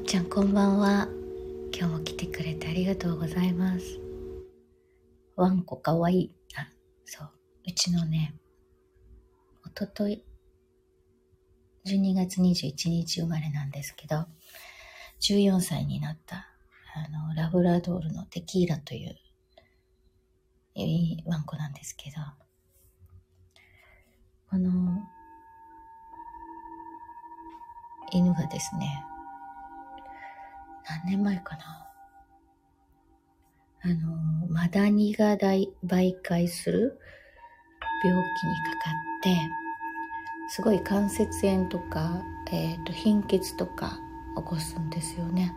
ちゃんこんばんは。今日も来てくれてありがとうございます。ワンコかわいい。あ、そう。うちのね、おととい、12月21日生まれなんですけど、14歳になった、あの、ラブラドールのテキーラという、いいワンコなんですけど、この、犬がですね、何年前かな。あの、マダニが大媒介する病気にかかって、すごい関節炎とか、えっ、と、貧血とか起こすんですよね。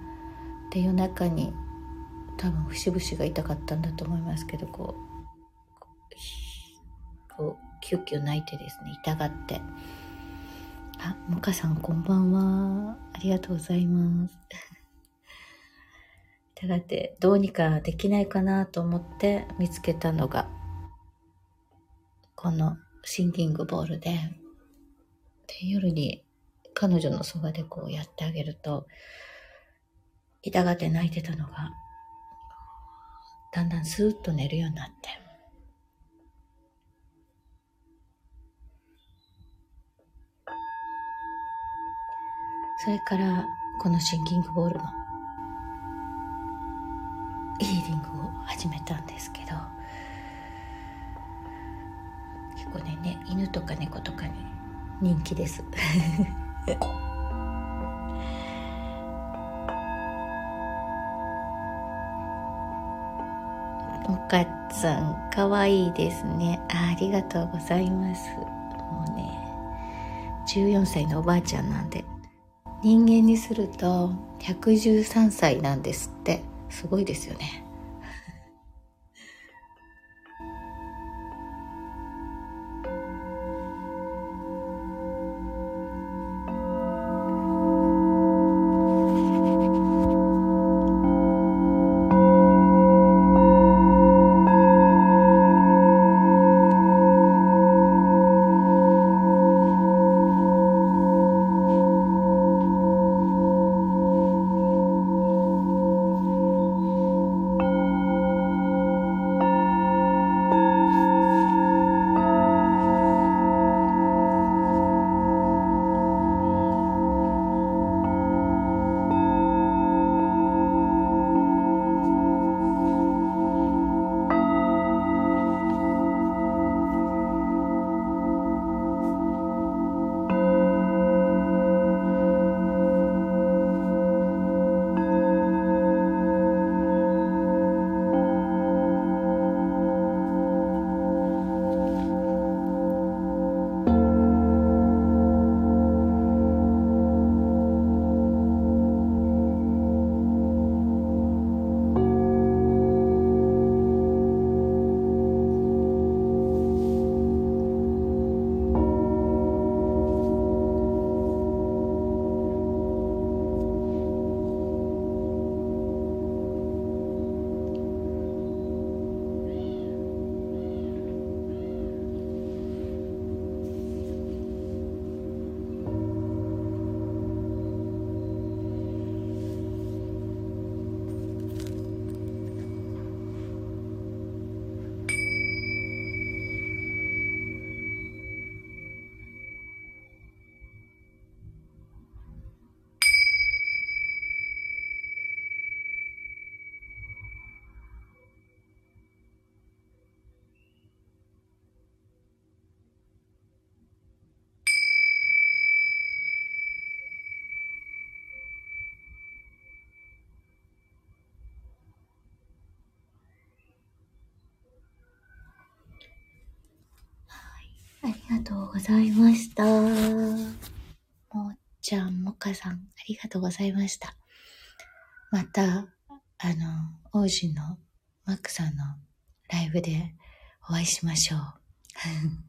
で、夜中に多分節々が痛かったんだと思いますけど、こう、こう、キュキュ泣いてですね、痛がって。あ、もかさんこんばんは。ありがとうございます。痛がって、どうにかできないかなと思って見つけたのが、このシンキングボールで、で夜に彼女のそばでこうやってあげると、痛がって泣いてたのが、だんだんスーッと寝るようになって、それからこのシンキングボールのヒーリングを始めたんですけど結構ねね犬とか猫とかに人気です。おかっさんかわいいですね。あありがとうございます。もうね14歳のおばあちゃんなんで人間にすると113歳なんですって。すごいですよね。がとうございました。もっちゃん、もかさん、ありがとうございました。また、あの、王子のマックさんのライブでお会いしましょう。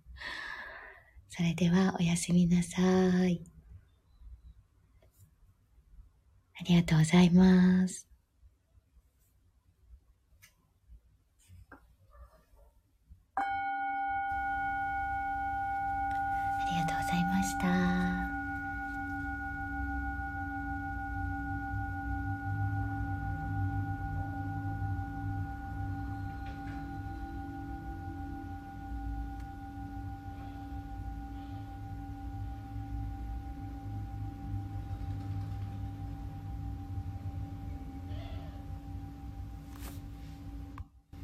それでは、おやすみなさい。ありがとうございます。ました。